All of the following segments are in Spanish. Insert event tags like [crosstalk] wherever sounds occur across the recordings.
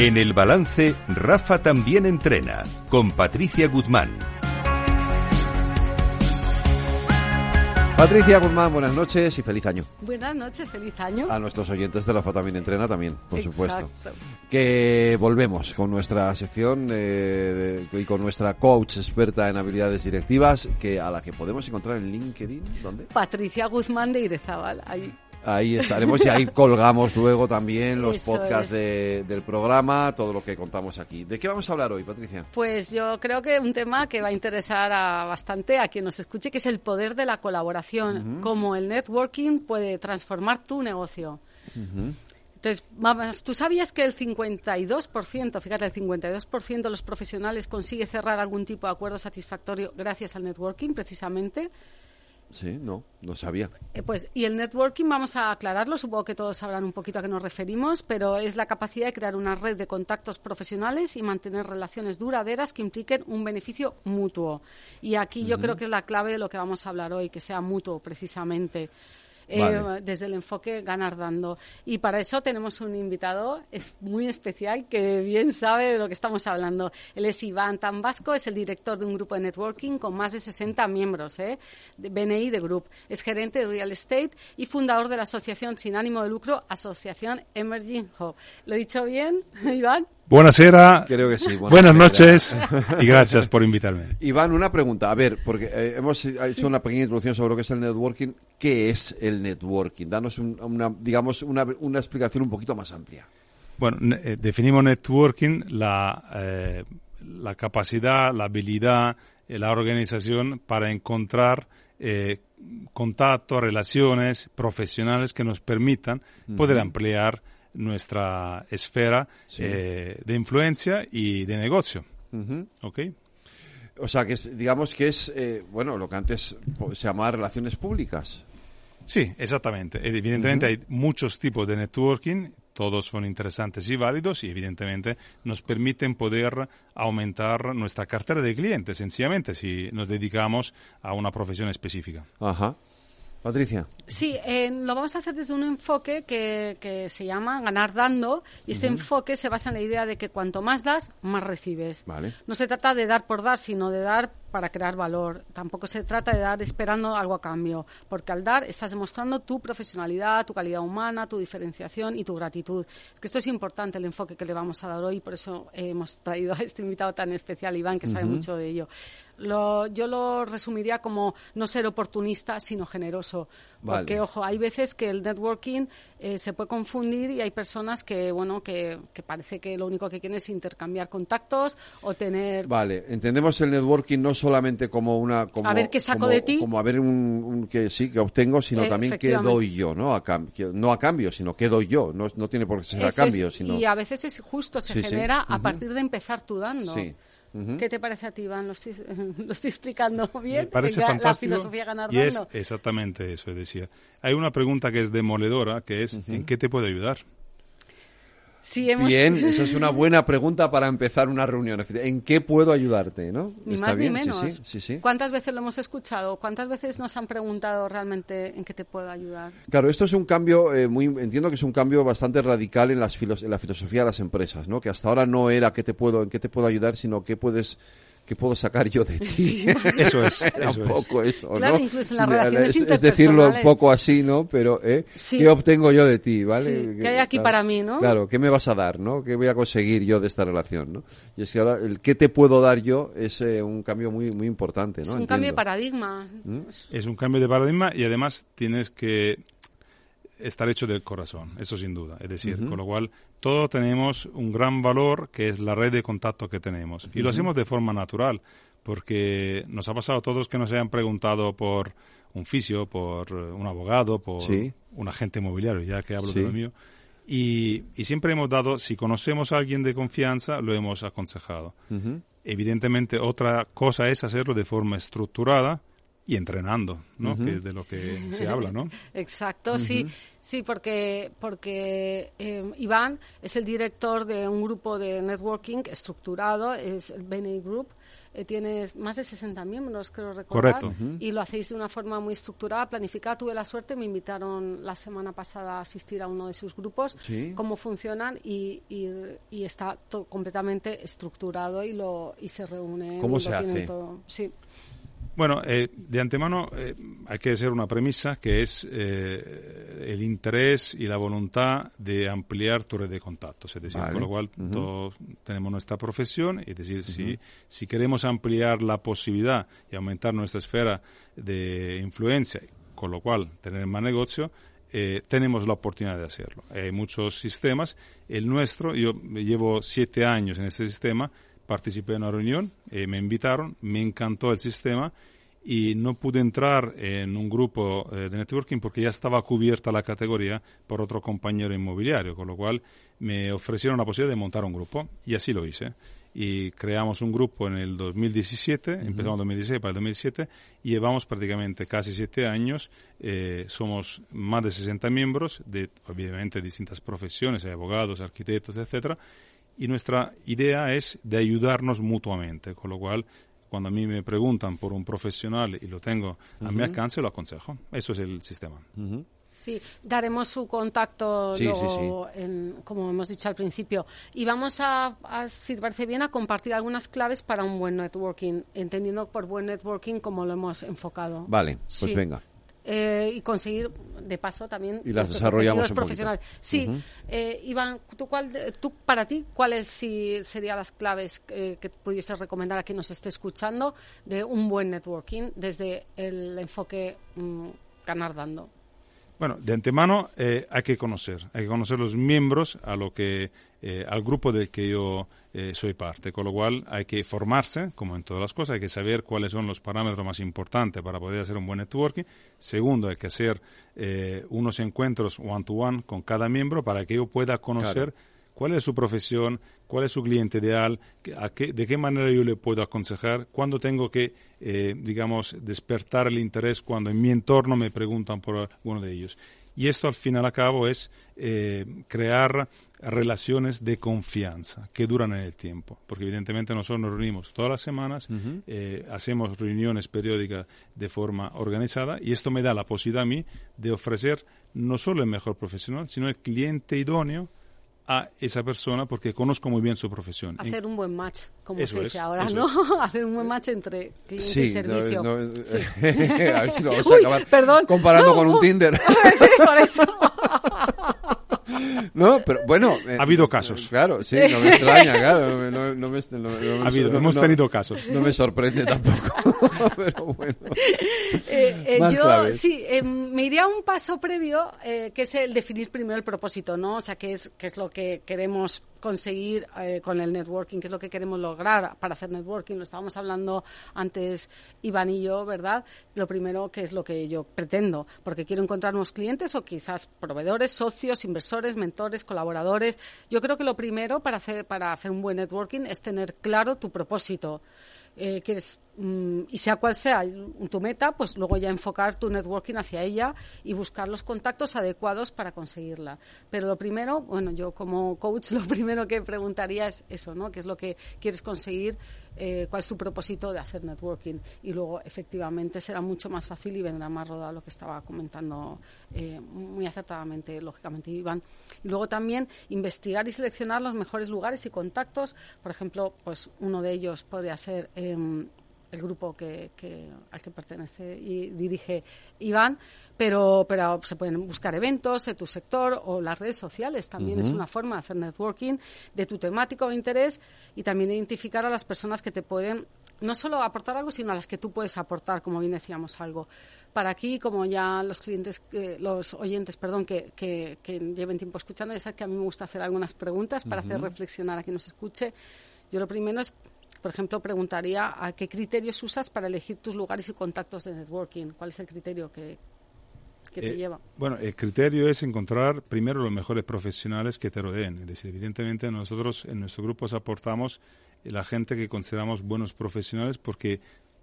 En el balance, Rafa también entrena, con Patricia Guzmán. Patricia Guzmán, buenas noches y feliz año. Buenas noches, feliz año. A nuestros oyentes de Rafa también entrena también, por Exacto. supuesto. Que volvemos con nuestra sección eh, y con nuestra coach experta en habilidades directivas, que a la que podemos encontrar en LinkedIn, ¿dónde? Patricia Guzmán de Irezábal. Ahí. Ahí estaremos y ahí colgamos luego también los Eso podcasts de- del programa, todo lo que contamos aquí. ¿De qué vamos a hablar hoy, Patricia? Pues yo creo que un tema que va a interesar a bastante a quien nos escuche, que es el poder de la colaboración, cómo el networking puede transformar tu negocio. Entonces, vamos, ¿tú sabías que el 52%, fíjate, el 52% de los profesionales consigue cerrar algún tipo de acuerdo satisfactorio gracias al networking, precisamente? Sí, no, no sabía. Eh, Pues, y el networking, vamos a aclararlo, supongo que todos sabrán un poquito a qué nos referimos, pero es la capacidad de crear una red de contactos profesionales y mantener relaciones duraderas que impliquen un beneficio mutuo. Y aquí yo creo que es la clave de lo que vamos a hablar hoy, que sea mutuo, precisamente. Eh, desde el enfoque ganar dando. Y para eso tenemos un invitado es muy especial que bien sabe de lo que estamos hablando. Él es Iván Tambasco, es el director de un grupo de networking con más de 60 miembros, ¿eh? de BNI de Group. Es gerente de Real Estate y fundador de la asociación sin ánimo de lucro, Asociación Emerging Hub. ¿Lo he dicho bien, [laughs] Iván? Buonasera, Creo que sí. buenas Buenasera. noches y gracias por invitarme. Iván, una pregunta. A ver, porque eh, hemos hecho una pequeña introducción sobre lo que es el networking. ¿Qué es el networking? Danos un- una, digamos, una, una explicación un poquito más amplia. Bueno, ne- eh, definimos networking la, eh, la capacidad, la habilidad, eh, la organización para encontrar eh, contactos, relaciones profesionales que nos permitan poder ampliar nuestra esfera Sí. eh, de influencia y de negocio. O sea, que es- digamos que es, eh, bueno, lo que antes se llamaba relaciones públicas. Sí, exactamente. Evidentemente hay muchos tipos de networking, todos son interesantes y válidos y evidentemente nos permiten poder aumentar nuestra cartera de clientes, sencillamente, si nos dedicamos a una profesión específica. Ajá. Patricia. Sí, eh, lo vamos a hacer desde un enfoque que, que se llama ganar dando y este enfoque se basa en la idea de que cuanto más das, más recibes. Vale. No se trata de dar por dar, sino de dar para crear valor. Tampoco se trata de dar esperando algo a cambio, porque al dar estás demostrando tu profesionalidad, tu calidad humana, tu diferenciación y tu gratitud. Es que esto es importante el enfoque que le vamos a dar hoy, por eso hemos traído a este invitado tan especial, Iván, que sabe mucho de ello. Lo- yo lo resumiría como no ser oportunista, sino generoso. Vale. Porque, ojo, hay veces que el networking eh, se puede confundir y hay personas que, bueno, que, que parece que lo único que quieren es intercambiar contactos o tener Vale, entendemos el networking no solamente como una... Como, A ver qué saco como- de ti. Como a ver un, un que sí, que obtengo, sino Eh, también qué doy yo, ¿no? A cam- que- no a cambio, sino qué doy yo. No, no tiene por qué ser a Eso es, cambio, sino... Y a veces es justo, se Sí, sí. genera a partir de empezar tú dando. Sí. ¿Qué te parece a ti, Iván? ¿Lo estoy, [laughs] lo estoy explicando bien? Me parece fantástico. La filosofía ganar y es exactamente eso, decía. Hay una pregunta que es demoledora, que es ¿en qué te puedo ayudar? Sí, hemos- Bien, [laughs] esa es una buena pregunta para empezar una reunión. ¿En qué puedo ayudarte, no? Ni ¿Está más bien? ni Sí, menos. Sí, sí, sí. ¿Cuántas veces lo hemos escuchado? ¿Cuántas veces nos han preguntado realmente en qué te puedo ayudar? Claro, esto es un cambio eh, muy, entiendo que es un cambio bastante radical en, las filos- en la filosofía de las empresas, ¿no? Que hasta ahora no era qué te puedo, en qué te puedo ayudar, sino qué puedes, qué puedo sacar yo de ti. [laughs] Eso es, Era eso un es. eso, Claro, ¿no? incluso en las relaciones es, es decirlo un interpersonales. poco así, ¿no? Pero, ¿eh? Sí. ¿Qué obtengo yo de ti, vale? Sí, ¿qué hay aquí claro, para mí, no? Claro, ¿qué me vas a dar, no? ¿Qué voy a conseguir yo de esta relación, no? Y es que ahora el qué te puedo dar yo es eh, un cambio muy, muy importante, ¿no? es un cambio de paradigma. ¿Mm? Es un cambio de paradigma y además tienes que estar hecho del corazón, eso sin duda. Es decir, con lo cual todos tenemos un gran valor que es la red de contacto que tenemos. Y lo hacemos de forma natural, porque nos ha pasado a todos que nos hayan preguntado por un fisio, por eh, un abogado, por Sí. un agente inmobiliario, ya que hablo Sí. de lo mío. Y, y siempre hemos dado, si conocemos a alguien de confianza, lo hemos aconsejado. Evidentemente, otra cosa es hacerlo de forma estructurada, y entrenando, ¿no? Que es de lo que se habla, ¿no? [laughs] Exacto, sí, sí, porque porque eh, Iván es el director de un grupo de networking estructurado, es el Benny Group. Eh, tienes más de 60 miembros, creo recordar. Correcto. Y lo hacéis de una forma muy estructurada, planificada. Tuve la suerte, me invitaron la semana pasada a asistir a uno de sus grupos, Sí. cómo funcionan y, y, y está completamente estructurado y lo y se reúne. ¿Cómo y se lo tienen hace? todo. Sí. Bueno, eh, de antemano eh, hay que hacer una premisa que es eh, el interés y la voluntad de ampliar tu red de contactos. Es decir, Vale. con lo cual todos tenemos nuestra profesión y es decir, si, si queremos ampliar la posibilidad y aumentar nuestra esfera de influencia, con lo cual tener más negocio, eh, tenemos la oportunidad de hacerlo. Hay muchos sistemas. El nuestro, yo llevo siete años en este sistema, participé en una reunión, eh, me invitaron, me encantó el sistema y no pude entrar en un grupo eh, de networking porque ya estaba cubierta la categoría por otro compañero inmobiliario, con lo cual me ofrecieron la posibilidad de montar un grupo y así lo hice. Y creamos un grupo en el 2017, empezamos en 2016 para el 2017 y llevamos prácticamente casi siete años. eh, somos más de 60 miembros de, obviamente, distintas profesiones, hay abogados, arquitectos, etcétera y nuestra idea es de ayudarnos mutuamente, con lo cual cuando a mí me preguntan por un profesional y lo tengo a mi alcance, lo aconsejo. Eso es el sistema. Sí, daremos su contacto Sí, luego, en- como hemos dicho al principio. Y vamos a, a, si te parece bien, a compartir algunas claves para un buen networking, entendiendo por buen networking como lo hemos enfocado. Vale, pues Sí. venga. Eh, y conseguir, de paso, también Y las desarrollamos profesionales. Sí, Ujú. eh, Iván, ¿tú, cuál, tú, para ti, ¿cuáles sí serían las claves eh, que pudieses recomendar a quien nos esté escuchando de un buen networking desde el enfoque mm, ganar dando? Bueno, de antemano eh, hay que conocer, hay que conocer los miembros a lo que, eh, al grupo del que yo eh, soy parte, con lo cual hay que formarse, como en todas las cosas, hay que saber cuáles son los parámetros más importantes para poder hacer un buen networking. Segundo, hay que hacer eh, unos encuentros one-to-one con cada miembro para que yo pueda conocer cuál es su profesión, cuál es su cliente ideal, a qué- de qué manera yo le puedo aconsejar, cuándo tengo que, eh, digamos, despertar el interés cuando en mi entorno me preguntan por alguno de ellos. Y esto al fin y al cabo es eh, crear relaciones de confianza que duran en el tiempo, porque evidentemente nosotros nos reunimos todas las semanas, eh, hacemos reuniones periódicas de forma organizada y esto me da la posibilidad a mí de ofrecer no solo el mejor profesional, sino el cliente idóneo a esa persona porque conozco muy bien su profesión. Hacer un buen match, como Eso se dice es, ahora, [laughs] ¿no? Hacer un buen match entre cliente y Sí, servicio. no, no, Sí. [laughs] a ver si lo vamos a Uy, acabar perdón. comparando No, con un uh. Tinder. [laughs] Sí, por eso. No, pero bueno. eh, Ha habido casos. Claro, sí, no me extraña, claro. No, me- no, no me, no, no me- Ha habido, no- hemos no- tenido casos. No me sorprende tampoco. [laughs] pero bueno. Eh, eh, Más yo claves. sí, eh, me iría a un paso previo, eh, que es el definir primero el propósito, ¿no? O sea, qué es, qué es lo que queremos conseguir eh, con el networking, qué es lo que queremos lograr para hacer networking. Lo estábamos hablando antes Iván y yo, ¿verdad? Lo primero, qué es lo que yo pretendo, porque quiero encontrar nuevos clientes o quizás proveedores, socios, inversores, mentores, colaboradores. Yo creo que lo primero para hacer, para hacer un buen networking es tener claro tu propósito. Eh, quieres mm, y sea cual sea tu meta, pues luego ya enfocar tu networking hacia ella y buscar los contactos adecuados para conseguirla. Pero lo primero, bueno, yo como coach [laughs] lo primero que preguntaría es eso, ¿no? ¿Qué es lo que quieres conseguir? Eh, ¿Cuál es tu propósito de hacer networking? Y luego, efectivamente, será mucho más fácil y vendrá más rodado lo que estaba comentando eh, muy acertadamente, lógicamente, Iván. Y luego también investigar y seleccionar los mejores lugares y contactos. Por ejemplo, pues uno de ellos podría ser em, el grupo que, que- al que pertenece y dirige Iván, pero, pero se pueden buscar eventos de tu sector o las redes sociales también es una forma de hacer networking de tu temática o interés y también identificar a las personas que te pueden no solo aportar algo, sino a las que tú puedes aportar, como bien decíamos, algo. Para aquí, como ya los clientes, eh, los oyentes, perdón, que, que, que lleven tiempo escuchando, ya saben que a mí me gusta hacer algunas preguntas para hacer reflexionar a quien nos escuche. Yo lo primero es por ejemplo, preguntaría a qué criterios usas para elegir tus lugares y contactos de networking. ¿Cuál es el criterio que, que te Eh, lleva? Bueno, el criterio es encontrar primero los mejores profesionales que te rodeen. Es decir, evidentemente nosotros en nuestros grupos aportamos la gente que consideramos buenos profesionales porque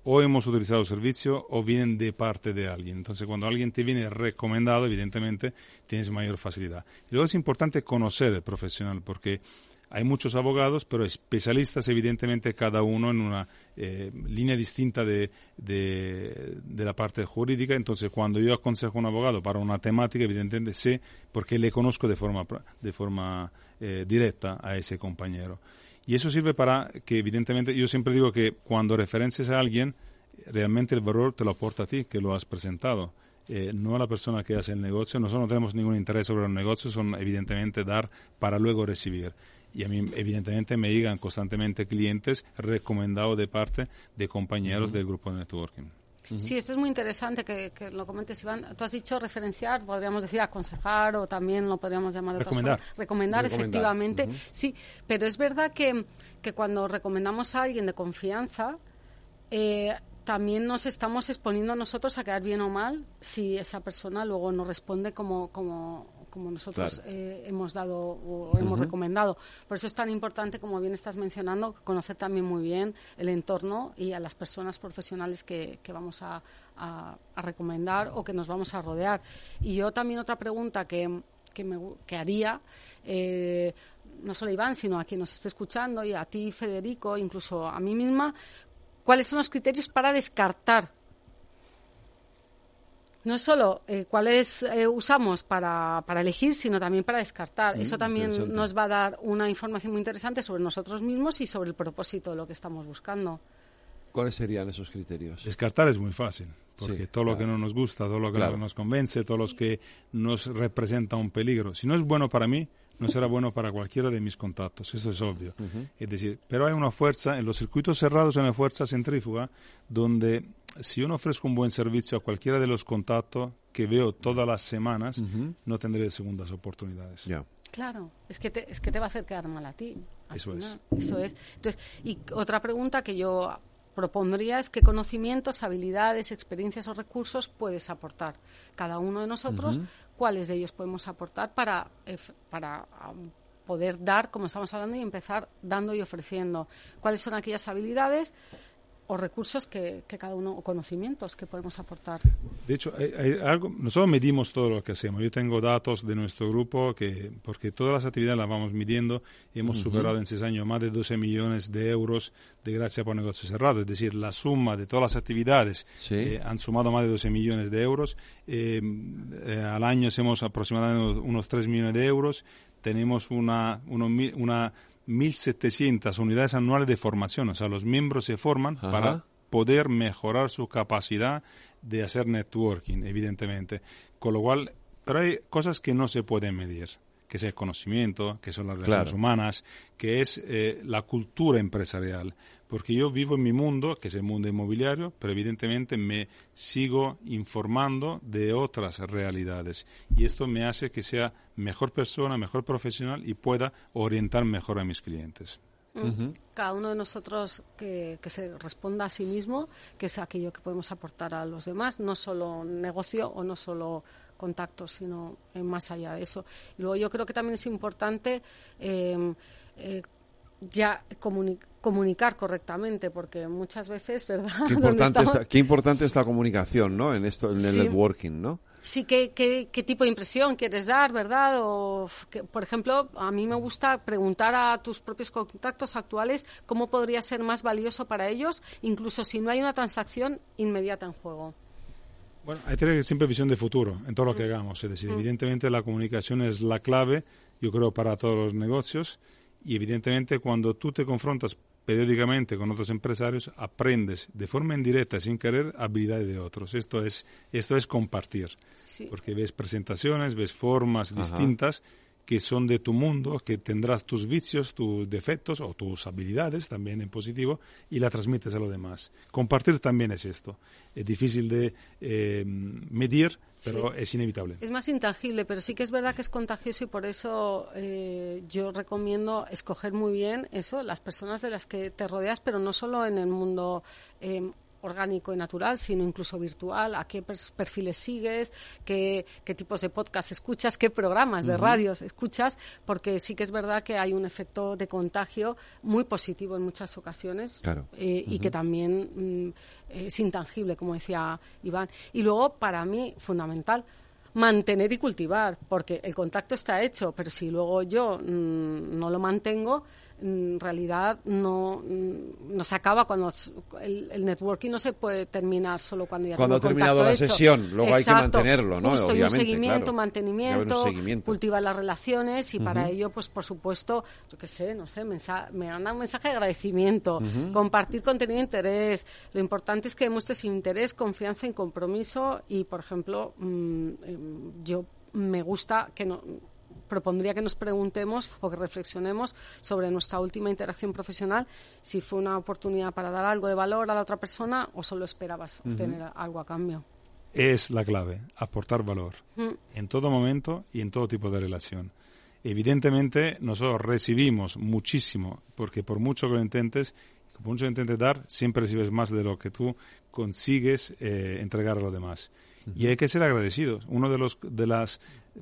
o hemos utilizado el servicio o vienen de parte de alguien. Entonces, cuando alguien te viene recomendado, evidentemente tienes mayor facilidad. Y luego es importante conocer el profesional porque hay muchos abogados, pero especialistas, evidentemente, cada uno en una eh, línea distinta de, de, la parte jurídica. Entonces, cuando yo aconsejo a un abogado para una temática, evidentemente sé porque le conozco de forma, de forma eh, directa a ese compañero. Y eso sirve para que, evidentemente, yo siempre digo que cuando referencias a alguien, realmente el valor te lo aporta a ti, que lo has presentado. Eh, no a la persona que hace el negocio. Nosotros no tenemos ningún interés sobre el negocio, son evidentemente dar para luego recibir. Y a mí, evidentemente, me llegan constantemente clientes recomendados de parte de compañeros del grupo de networking. Sí, esto es muy interesante que, lo comentes, Iván. Tú has dicho referenciar, podríamos decir aconsejar o también lo podríamos llamar de recomendar. Recomendar, efectivamente. Sí, pero es verdad que, que cuando recomendamos a alguien de confianza, eh, también nos estamos exponiendo a nosotros a quedar bien o mal si esa persona luego nos responde como, como, como nosotros eh, hemos dado o hemos recomendado. Por eso es tan importante, como bien estás mencionando, conocer también muy bien el entorno y a las personas profesionales que, vamos a, recomendar o que nos vamos a rodear. Y yo también otra pregunta que, que, me, que haría, eh, no solo a Iván, sino a quien nos esté escuchando y a ti, Federico, incluso a mí misma, ¿cuáles son los criterios para descartar no solo eh, cuáles eh, usamos para, para, elegir, sino también para descartar. Mm, Eso también nos va a dar una información muy interesante sobre nosotros mismos y sobre el propósito de lo que estamos buscando. ¿Cuáles serían esos criterios? Descartar es muy fácil, porque todo lo que no nos gusta, todo lo que no nos convence, todo lo que nos representa un peligro, si no es bueno para mí, no será bueno para cualquiera de mis contactos, eso es obvio. Es decir, pero hay una fuerza, en los circuitos cerrados hay una fuerza centrífuga donde si yo no ofrezco un buen servicio a cualquiera de los contactos que veo todas las semanas, no tendré segundas oportunidades. Claro, es que, te, es que te va a hacer quedar mal a ti. Eso es. Eso es. Entonces, y otra pregunta que yo propondría es qué conocimientos, habilidades, experiencias o recursos puedes aportar cada uno de nosotros, cuáles de ellos podemos aportar para, eh, para poder dar, como estamos hablando, y empezar dando y ofreciendo. ¿Cuáles son aquellas habilidades? O recursos que, cada uno, o conocimientos que podemos aportar. De hecho, hay, algo, nosotros medimos todo lo que hacemos. Yo tengo datos de nuestro grupo que, porque todas las actividades las vamos midiendo y hemos superado en seis años más de 12 millones de euros de gracia por negocio cerrado. Es decir, la suma de todas las actividades eh, han sumado más de 12 millones de euros. Eh, eh, al año hacemos aproximadamente unos 3 millones de euros. Tenemos una, una 1.700 unidades anuales de formación. O sea, los miembros se forman para poder mejorar su capacidad de hacer networking, evidentemente. Con lo cual, pero hay cosas que no se pueden medir que es el conocimiento, que son las relaciones humanas, que es eh, la cultura empresarial porque yo vivo en mi mundo, que es el mundo inmobiliario, pero evidentemente me sigo informando de otras realidades y esto me hace que sea mejor persona, mejor profesional y pueda orientar mejor a mis clientes. Mm. Cada uno de nosotros que, se responda a sí mismo, que es aquello que podemos aportar a los demás, no solo negocio o no solo contactos, sino más allá de eso. Y luego yo creo que también es importante eh, eh, ya comunicar correctamente, porque muchas veces, ¿verdad? Qué [laughs] importante, está, qué importante es la comunicación, ¿no? En esto, en el networking, ¿no? Sí, ¿qué, qué, qué tipo de impresión quieres dar, verdad? O, que, por ejemplo, a mí me gusta preguntar a tus propios contactos actuales cómo podría ser más valioso para ellos, incluso si no hay una transacción inmediata en juego. Bueno, hay que tener siempre visión de futuro en todo lo que mm. hagamos. Es decir, mm. evidentemente la comunicación es la clave, yo creo, para todos los negocios y evidentemente cuando tú te confrontas periódicamente con otros empresarios, aprendes de forma indirecta, sin querer, habilidades de otros. Esto es, esto es compartir, porque ves presentaciones, ves formas distintas que son de tu mundo, que tendrás tus vicios, tus defectos o tus habilidades también en positivo y la transmites a los demás. Compartir también es esto. Es difícil de eh, medir, pero es inevitable. Es más intangible, pero sí que es verdad que es contagioso y por eso eh, yo recomiendo escoger muy bien eso, las personas de las que te rodeas, pero no solo en el mundo eh, orgánico y natural, sino incluso virtual, a qué perfiles sigues, qué, qué tipos de podcast escuchas, qué programas de radios escuchas, porque sí que es verdad que hay un efecto de contagio muy positivo en muchas ocasiones eh, y que también mm, es intangible, como decía Iván. Y luego, para mí, fundamental, mantener y cultivar, porque el contacto está hecho, pero si luego yo mm, no lo mantengo, en realidad no, no se acaba cuando el, networking no se puede terminar solo cuando ya cuando ha terminado la sesión luego hay que mantenerlo no Justo, un seguimiento mantenimiento cultivar las relaciones y para ello pues por supuesto yo qué sé no sé me manda un mensaje de agradecimiento compartir contenido de interés. Lo importante es que demuestres interés confianza y compromiso y por ejemplo mm, em, yo me gusta que no propondría que nos preguntemos o que reflexionemos sobre nuestra última interacción profesional, si fue una oportunidad para dar algo de valor a la otra persona o solo esperabas obtener algo a cambio. Es la clave, aportar valor en todo momento y en todo tipo de relación. Evidentemente, nosotros recibimos muchísimo, porque por mucho que lo intentes, por mucho que intentes dar, siempre recibes más de lo que tú consigues eh, entregar a los demás. Y hay que ser agradecidos. Uno de los de las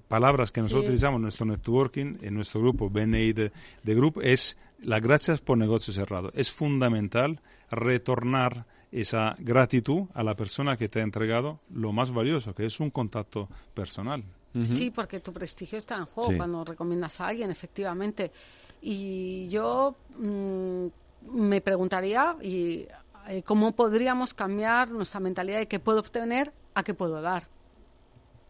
palabras que nosotros utilizamos en nuestro networking, en nuestro grupo BNI de, de Group, es las gracias por negocio cerrado. Es fundamental retornar esa gratitud a la persona que te ha entregado lo más valioso, que es un contacto personal. Sí, porque tu prestigio está en juego cuando recomiendas a alguien, efectivamente. Y yo mm, me preguntaría y, eh, cómo podríamos cambiar nuestra mentalidad de qué puedo obtener a qué puedo dar.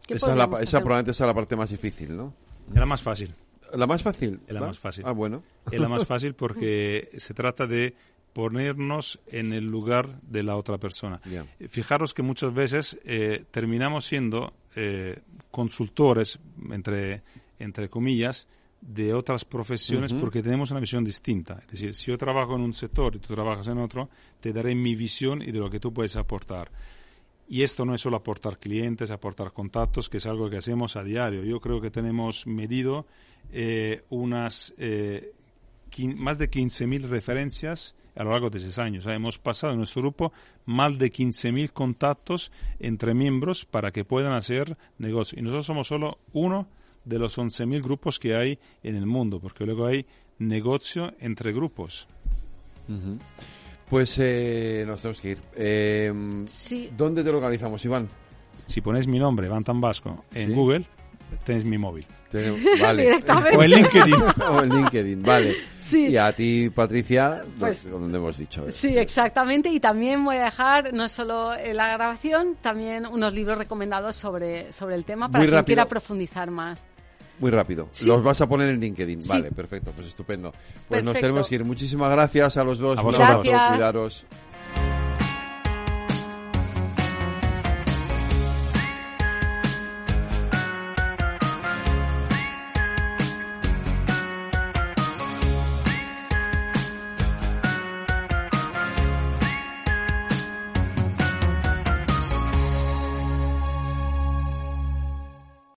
Esa, probablemente es la parte más difícil, ¿no? Es la más fácil. ¿La más fácil? Es la más fácil. Ah, bueno. Es la más [laughs] fácil porque se trata de ponernos en el lugar de la otra persona. Fijaros que muchas veces eh, terminamos siendo eh, consultores, entre, entre comillas, de otras profesiones porque tenemos una visión distinta. Es decir, si yo trabajo en un sector y tú trabajas en otro, te daré mi visión y de lo que tú puedes aportar. Y esto no es solo aportar clientes, aportar contactos, que es algo que hacemos a diario. Yo creo que tenemos medido eh, unas eh, más de 15.000 referencias a lo largo de seis años. hemos pasado en nuestro grupo más de 15.000 contactos entre miembros para que puedan hacer negocio. Y nosotros somos solo uno de los 11.000 grupos que hay en el mundo, porque luego hay negocio entre grupos. Pues eh, nos tenemos que ir. Eh, ¿Dónde te localizamos, Iván? Si pones mi nombre, Iván Tambasco, en Google, tenéis mi móvil. [laughs] vale. o en LinkedIn. [laughs] o en LinkedIn, vale. Sí. Y a ti, Patricia, pues, donde hemos dicho. Sí, exactamente. Y también voy a dejar no solo la grabación, también unos libros recomendados sobre, sobre el tema para quien quiera profundizar más. Muy rápido. Los vas a poner en LinkedIn. Vale, perfecto, pues estupendo. Pues nos tenemos que ir. Muchísimas gracias a los dos. A vosotros. Cuidaros.